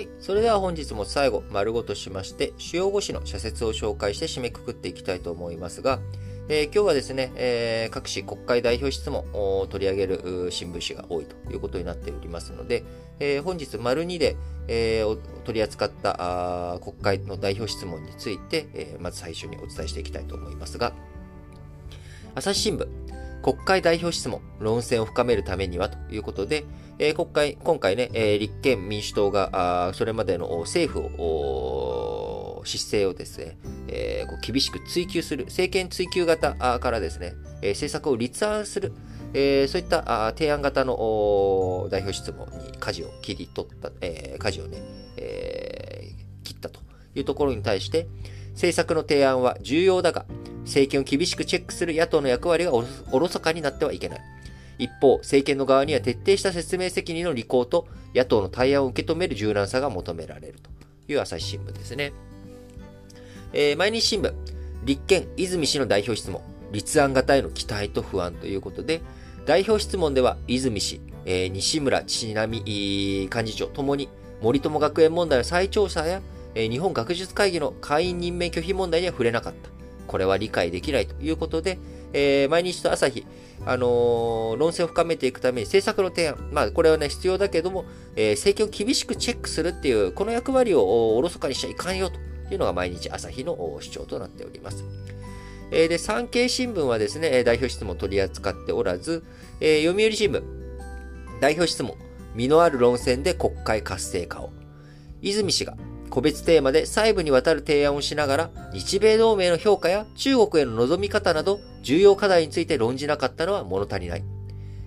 はい。それでは本日も最後、丸ごとしまして、主要語詞の社説を紹介して締めくくっていきたいと思いますが、えー、今日はですね、えー、各紙国会代表質問を取り上げる新聞紙が多いということになっておりますので、えー、本日丸2で、え、取り扱ったあ国会の代表質問について、え、まず最初にお伝えしていきたいと思いますが、朝日新聞、国会代表質問、論戦を深めるためにはということで、えー、国会、今回ね、えー、立憲民主党が、あそれまでの政府を、姿勢をですね、えー、こう厳しく追及する、政権追及型からですね、えー、政策を立案する、えー、そういったあ提案型の代表質問に舵を切り取った、えー、舵をね、えー、切ったというところに対して、政策の提案は重要だが、政権を厳しくチェックする野党の役割がおろそかになってはいけない。一方、政権の側には徹底した説明責任の履行と野党の対案を受け止める柔軟さが求められるという朝日新聞ですね。えー、毎日新聞、立憲、泉氏の代表質問、立案型への期待と不安ということで、代表質問では泉氏、えー、西村千波幹事長ともに森友学園問題の再調査や、えー、日本学術会議の会員任命拒否問題には触れなかった。これは理解できないということで、えー、毎日と朝日、あのー、論戦を深めていくために政策の提案、まあ、これはね、必要だけども、えー、政権を厳しくチェックするっていう、この役割をおろそかにしちゃいかんよというのが毎日朝日の主張となっております。えー、で、産経新聞はですね、代表質問を取り扱っておらず、え、読売新聞、代表質問、身のある論戦で国会活性化を。泉氏が個別テーマで細部にわたる提案をしながら、日米同盟の評価や中国への望み方など、重要課題について論じなかったのは物足りない。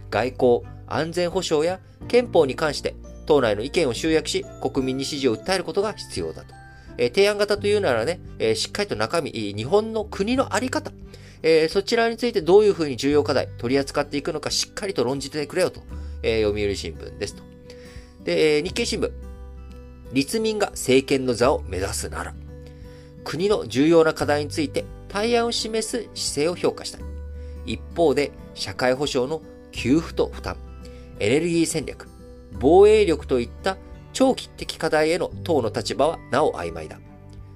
外交、安全保障や憲法に関して、党内の意見を集約し、国民に支持を訴えることが必要だと。えー、提案型というならね、えー、しっかりと中身、日本の国のあり方、えー、そちらについてどういうふうに重要課題取り扱っていくのかしっかりと論じてくれよと、えー、読売新聞ですと。で、えー、日経新聞。立民が政権の座を目指すなら、国の重要な課題について対案を示す姿勢を評価したい。一方で、社会保障の給付と負担、エネルギー戦略、防衛力といった長期的課題への党の立場はなお曖昧だ。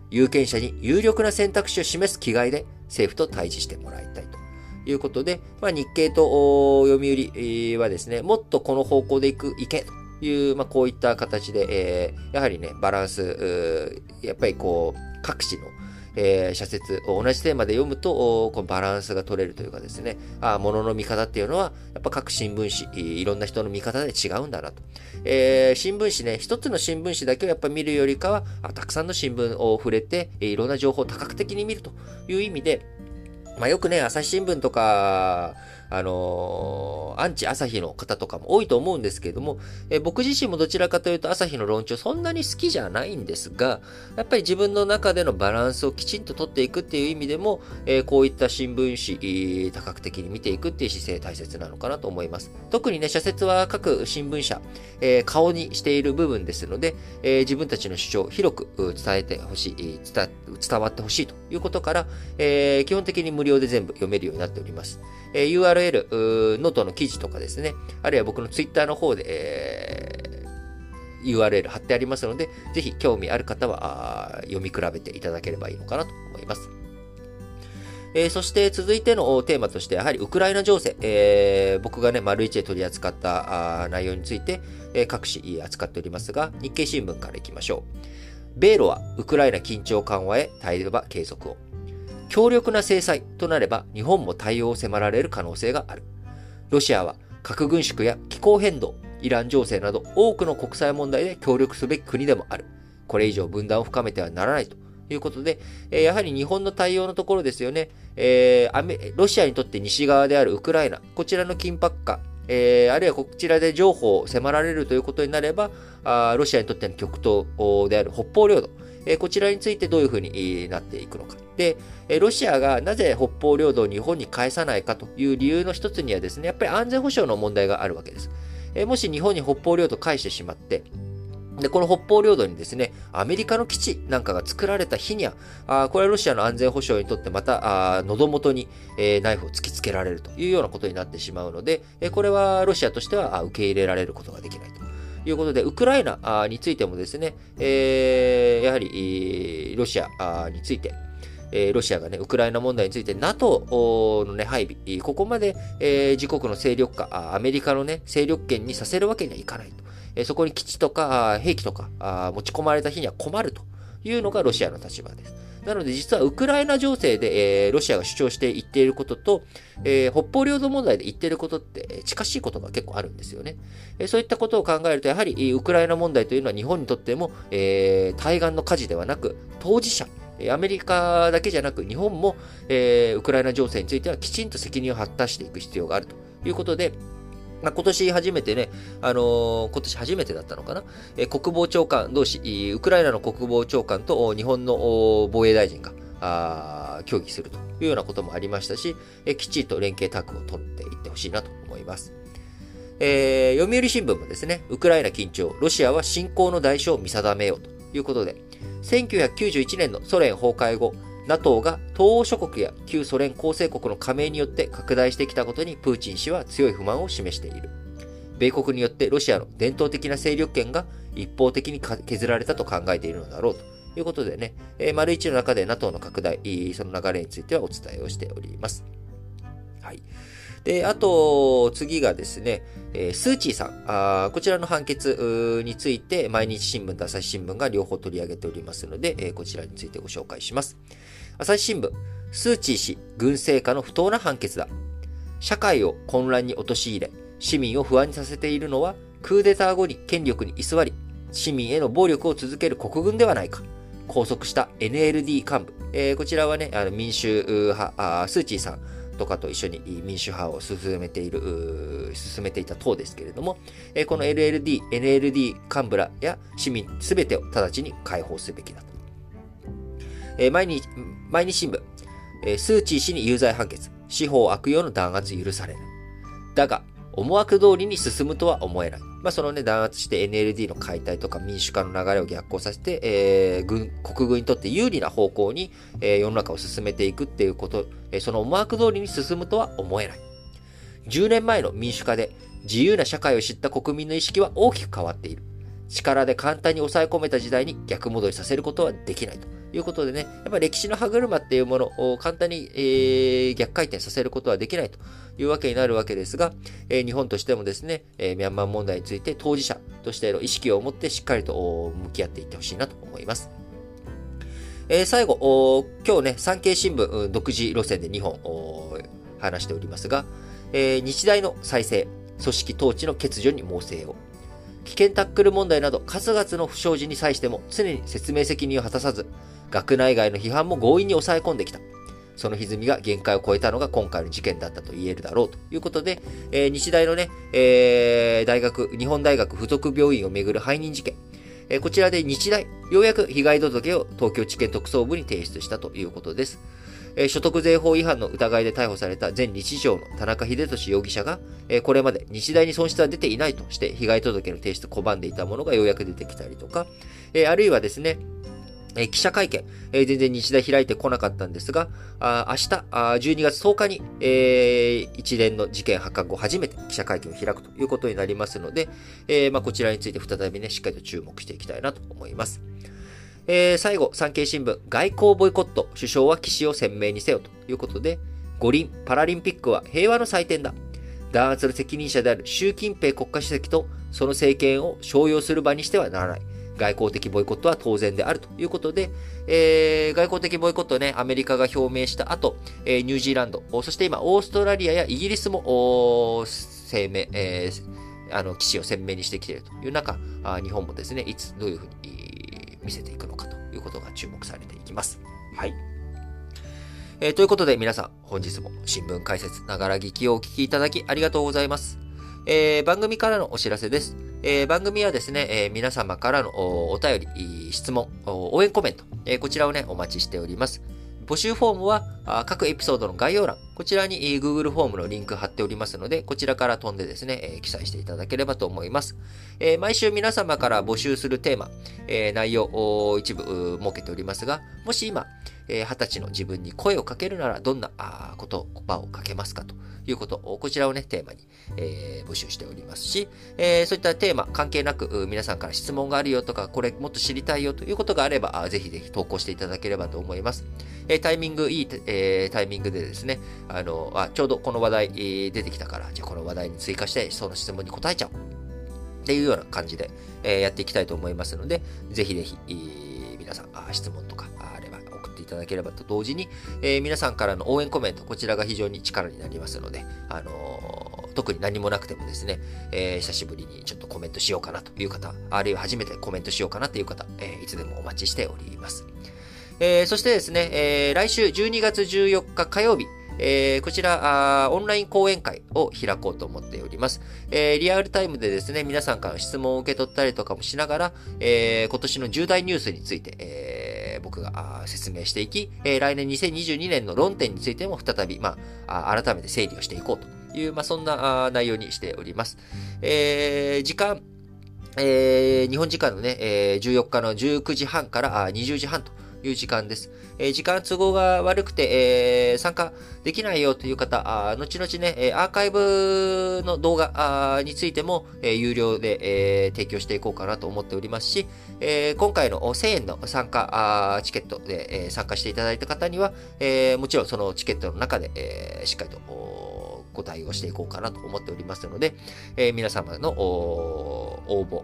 有権者に有力な選択肢を示す気概で政府と対峙してもらいたいということで、まあ、日経と読売はですね、もっとこの方向で行く、行けという、まあ、こういった形で、えー、やはりね、バランス、やっぱりこう、各紙の、えー、社説を同じテーマで読むと、このバランスが取れるというかですね、あ物の見方っていうのは、やっぱ各新聞紙、いろんな人の見方で違うんだなと。えー、新聞紙ね、一つの新聞紙だけをやっぱ見るよりかは、あたくさんの新聞を触れて、いろんな情報を多角的に見るという意味で、まあ、よくね、朝日新聞とか、あのー、アンチ朝日の方とかも多いと思うんですけれども、え僕自身もどちらかというと朝日の論調そんなに好きじゃないんですが、やっぱり自分の中でのバランスをきちんと取っていくっていう意味でも、え、こういった新聞紙、多角的に見ていくっていう姿勢大切なのかなと思います。特にね、社説は各新聞社、え、顔にしている部分ですので、え自分たちの主張を広く伝えてほしい、伝わってほしいということから、え基本的に無料で全部読めるようになっております。え URL、URL ノートの記事とかですね、あるいは僕のツイッターの方で、えー、URL 貼ってありますので、ぜひ興味ある方は読み比べていただければいいのかなと思います。えー、そして続いてのテーマとして、やはりウクライナ情勢、えー、僕がね、丸一で取り扱った内容について、えー、各紙扱っておりますが、日経新聞からいきましょう。米ロはウクライナ緊張緩和へ対話継続を。強力な制裁となれば日本も対応を迫られる可能性がある。ロシアは核軍縮や気候変動、イラン情勢など多くの国際問題で協力すべき国でもある。これ以上分断を深めてはならないということで、えやはり日本の対応のところですよね。えー、ロシアにとって西側であるウクライナ、こちらの緊迫化、えー、あるいはこちらで情報を迫られるということになれば、あロシアにとっての極東である北方領土、え、こちらについてどういうふうになっていくのか。で、ロシアがなぜ北方領土を日本に返さないかという理由の一つにはですね、やっぱり安全保障の問題があるわけです。もし日本に北方領土を返してしまって、で、この北方領土にですね、アメリカの基地なんかが作られた日には、あこれはロシアの安全保障にとってまた、喉元に、えー、ナイフを突きつけられるというようなことになってしまうので、えこれはロシアとしては受け入れられることができないと。いうことで、ウクライナについてもですね、えー、やはり、ロシアについて、え、ロシアがね、ウクライナ問題について NATO のね、配備、ここまで、えー、自国の勢力化、アメリカのね、勢力圏にさせるわけにはいかないと。え、そこに基地とか兵器とか持ち込まれた日には困るというのがロシアの立場です。なので実はウクライナ情勢で、えー、ロシアが主張して言っていることと、えー、北方領土問題で言っていることって近しいことが結構あるんですよね。えー、そういったことを考えると、やはりウクライナ問題というのは日本にとっても、え、対岸の火事ではなく、当事者、アメリカだけじゃなく日本も、えー、ウクライナ情勢についてはきちんと責任を果たしていく必要があるということで、まあ、今年初めてね、あのー、今年初めてだったのかな、えー、国防長官同士、ウクライナの国防長官と日本の防衛大臣が、あ協議するというようなこともありましたし、えー、きちりと連携タッグを取っていってほしいなと思います。えー、読売新聞もですね、ウクライナ緊張、ロシアは侵攻の代償を見定めようということで、1991年のソ連崩壊後、NATO が東欧諸国や旧ソ連構成国の加盟によって拡大してきたことにプーチン氏は強い不満を示している。米国によってロシアの伝統的な勢力圏が一方的に削られたと考えているのだろうということでね、えー、丸一の中で NATO の拡大、その流れについてはお伝えをしております。はい。で、あと、次がですね、えー、スーチーさんあ。こちらの判決について、毎日新聞と朝日新聞が両方取り上げておりますので、えー、こちらについてご紹介します。朝日新聞、スーチー氏、軍政下の不当な判決だ。社会を混乱に陥れ、市民を不安にさせているのは、クーデター後に権力に居座り、市民への暴力を続ける国軍ではないか。拘束した NLD 幹部。えー、こちらはね、あの民主派あ、スーチーさんとかと一緒に民主派を進めている、進めていた党ですけれども、えー、この LLD、NLD 幹部らや市民すべてを直ちに解放すべきだと。えー、毎日、毎日新聞、えー、スーチー氏に有罪判決、司法悪用の弾圧許される。だが、思惑通りに進むとは思えない。まあ、そのね、弾圧して NLD の解体とか民主化の流れを逆行させて、えー、軍、国軍にとって有利な方向に、えー、世の中を進めていくっていうこと、えー、その思惑通りに進むとは思えない。10年前の民主化で自由な社会を知った国民の意識は大きく変わっている。力で簡単に抑え込めた時代に逆戻りさせることはできないと。いうことでね、やっぱり歴史の歯車っていうものを簡単に、えー、逆回転させることはできないというわけになるわけですが、えー、日本としてもですね、えー、ミャンマー問題について当事者としての意識を持ってしっかりと向き合っていってほしいなと思います。えー、最後、今日ね、産経新聞独自路線で2本話しておりますが、えー、日大の再生、組織統治の欠如に猛省を。危険タックル問題など数々の不祥事に際しても常に説明責任を果たさず、学内外の批判も強引に抑え込んできた。その歪みが限界を超えたのが今回の事件だったと言えるだろうということで、えー、日大のね、えー、大学、日本大学附属病院をめぐる背任事件。え、こちらで日大、ようやく被害届を東京地検特捜部に提出したということです。え、所得税法違反の疑いで逮捕された前日常の田中秀俊容疑者が、え、これまで日大に損失は出ていないとして被害届の提出を拒んでいたものがようやく出てきたりとか、え、あるいはですね、え記者会見、え全然日大開いてこなかったんですが、あ明日あ、12月10日に、えー、一連の事件発覚後初めて記者会見を開くということになりますので、えー、まあ、こちらについて再びね、しっかりと注目していきたいなと思います。えー、最後、産経新聞、外交ボイコット、首相は岸を鮮明にせよということで、五輪パラリンピックは平和の祭典だ。弾圧の責任者である習近平国家主席とその政権を商用する場にしてはならない。外交的ボイコットは当然であるということで、えー、外交的ボイコットね、アメリカが表明した後、えー、ニュージーランド、そして今、オーストラリアやイギリスも、声明、えー、あの、騎士を鮮明にしてきているという中、あ日本もですね、いつ、どういうふうに見せていくのかということが注目されていきます。はい。えー、ということで皆さん、本日も新聞解説、ながら聞きをお聞きいただきありがとうございます。えー、番組からのお知らせです。えー、番組はですね、えー、皆様からのお便り、質問、応援コメント、えー、こちらをね、お待ちしております。募集フォームは各エピソードの概要欄、こちらに Google フォームのリンク貼っておりますので、こちらから飛んでですね、記載していただければと思います。毎週皆様から募集するテーマ、内容を一部設けておりますが、もし今、えー、20歳の自分に声をかけるなら、どんなあ言葉をかけますかということを、こちらをね、テーマに、え、募集しておりますし、え、そういったテーマ関係なく、皆さんから質問があるよとか、これもっと知りたいよということがあれば、ぜひぜひ投稿していただければと思います。え、タイミング、いい、え、タイミングでですね、あの、あ、ちょうどこの話題、出てきたから、じゃあこの話題に追加して、その質問に答えちゃおう。っていうような感じで、え、やっていきたいと思いますので、ぜひぜひ、皆さん、質問とかただければと同時に、えー、皆さんからの応援コメント、こちらが非常に力になりますので、あのー、特に何もなくてもですね、えー、久しぶりにちょっとコメントしようかなという方、あるいは初めてコメントしようかなという方、えいつでもお待ちしております。えそしてですね、え来週12月14日火曜日、えー、こちらあ、オンライン講演会を開こうと思っております。えー、リアルタイムでですね、皆さんから質問を受け取ったりとかもしながら、えー、今年の重大ニュースについて、僕が説明していき、えー、来年2022年の論点についても再び、まあ、改めて整理をしていこうという、まあ、そんな内容にしております。えー、時間、えー、日本時間のね、えー、14日の19時半から20時半という時間です。えー、時間都合が悪くて、えー、参加できないよという方、あ後々ね、アーカイブの動画についても、えー、有料で、えー、提供していこうかなと思っておりますし、えー、今回の1000円の参加チケットで、えー、参加していただいた方には、えー、もちろんそのチケットの中で、えー、しっかりとご対応していこうかなと思っておりますので、えー、皆様の応募、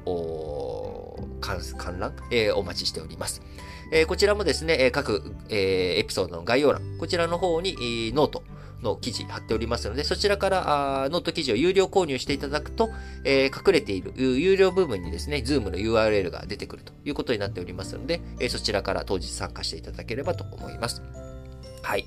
観覧、えー、お待ちしております。えこちらもですね、各、えエピソードの概要欄、こちらの方に、ノート、の記事貼っておりますので、そちらからあノート記事を有料購入していただくと、えー、隠れている有料部分にですね、Zoom の URL が出てくるということになっておりますので、えー、そちらから当日参加していただければと思います。はい。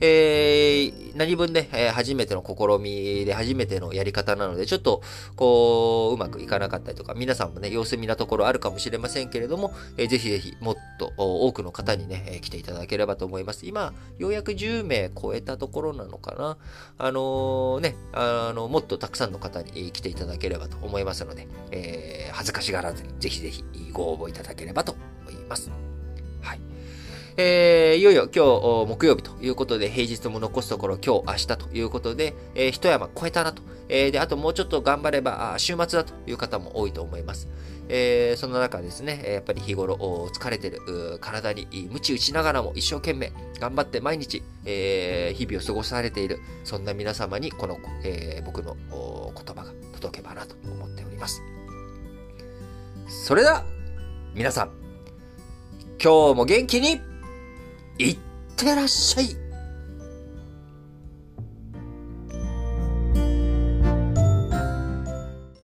えー、何分ね、えー、初めての試みで初めてのやり方なので、ちょっと、こう、うまくいかなかったりとか、皆さんもね、様子見なところあるかもしれませんけれども、えー、ぜひぜひ、もっと多くの方にね、えー、来ていただければと思います。今、ようやく10名超えたところなのかな。あの、ね、あの、もっとたくさんの方に来ていただければと思いますので、えー、恥ずかしがらずに、ぜひぜひご応募いただければと思います。えー、いよいよ今日木曜日ということで、平日も残すところ今日、明日ということで、えー、一山超えたなと。えー、で、あともうちょっと頑張れば、週末だという方も多いと思います。えー、その中ですね、やっぱり日頃疲れてる体に鞭打ちながらも一生懸命頑張って毎日、えー、日々を過ごされている、そんな皆様にこの、えー、僕の言葉が届けばなと思っております。それでは、皆さん、今日も元気にいってらっしゃい。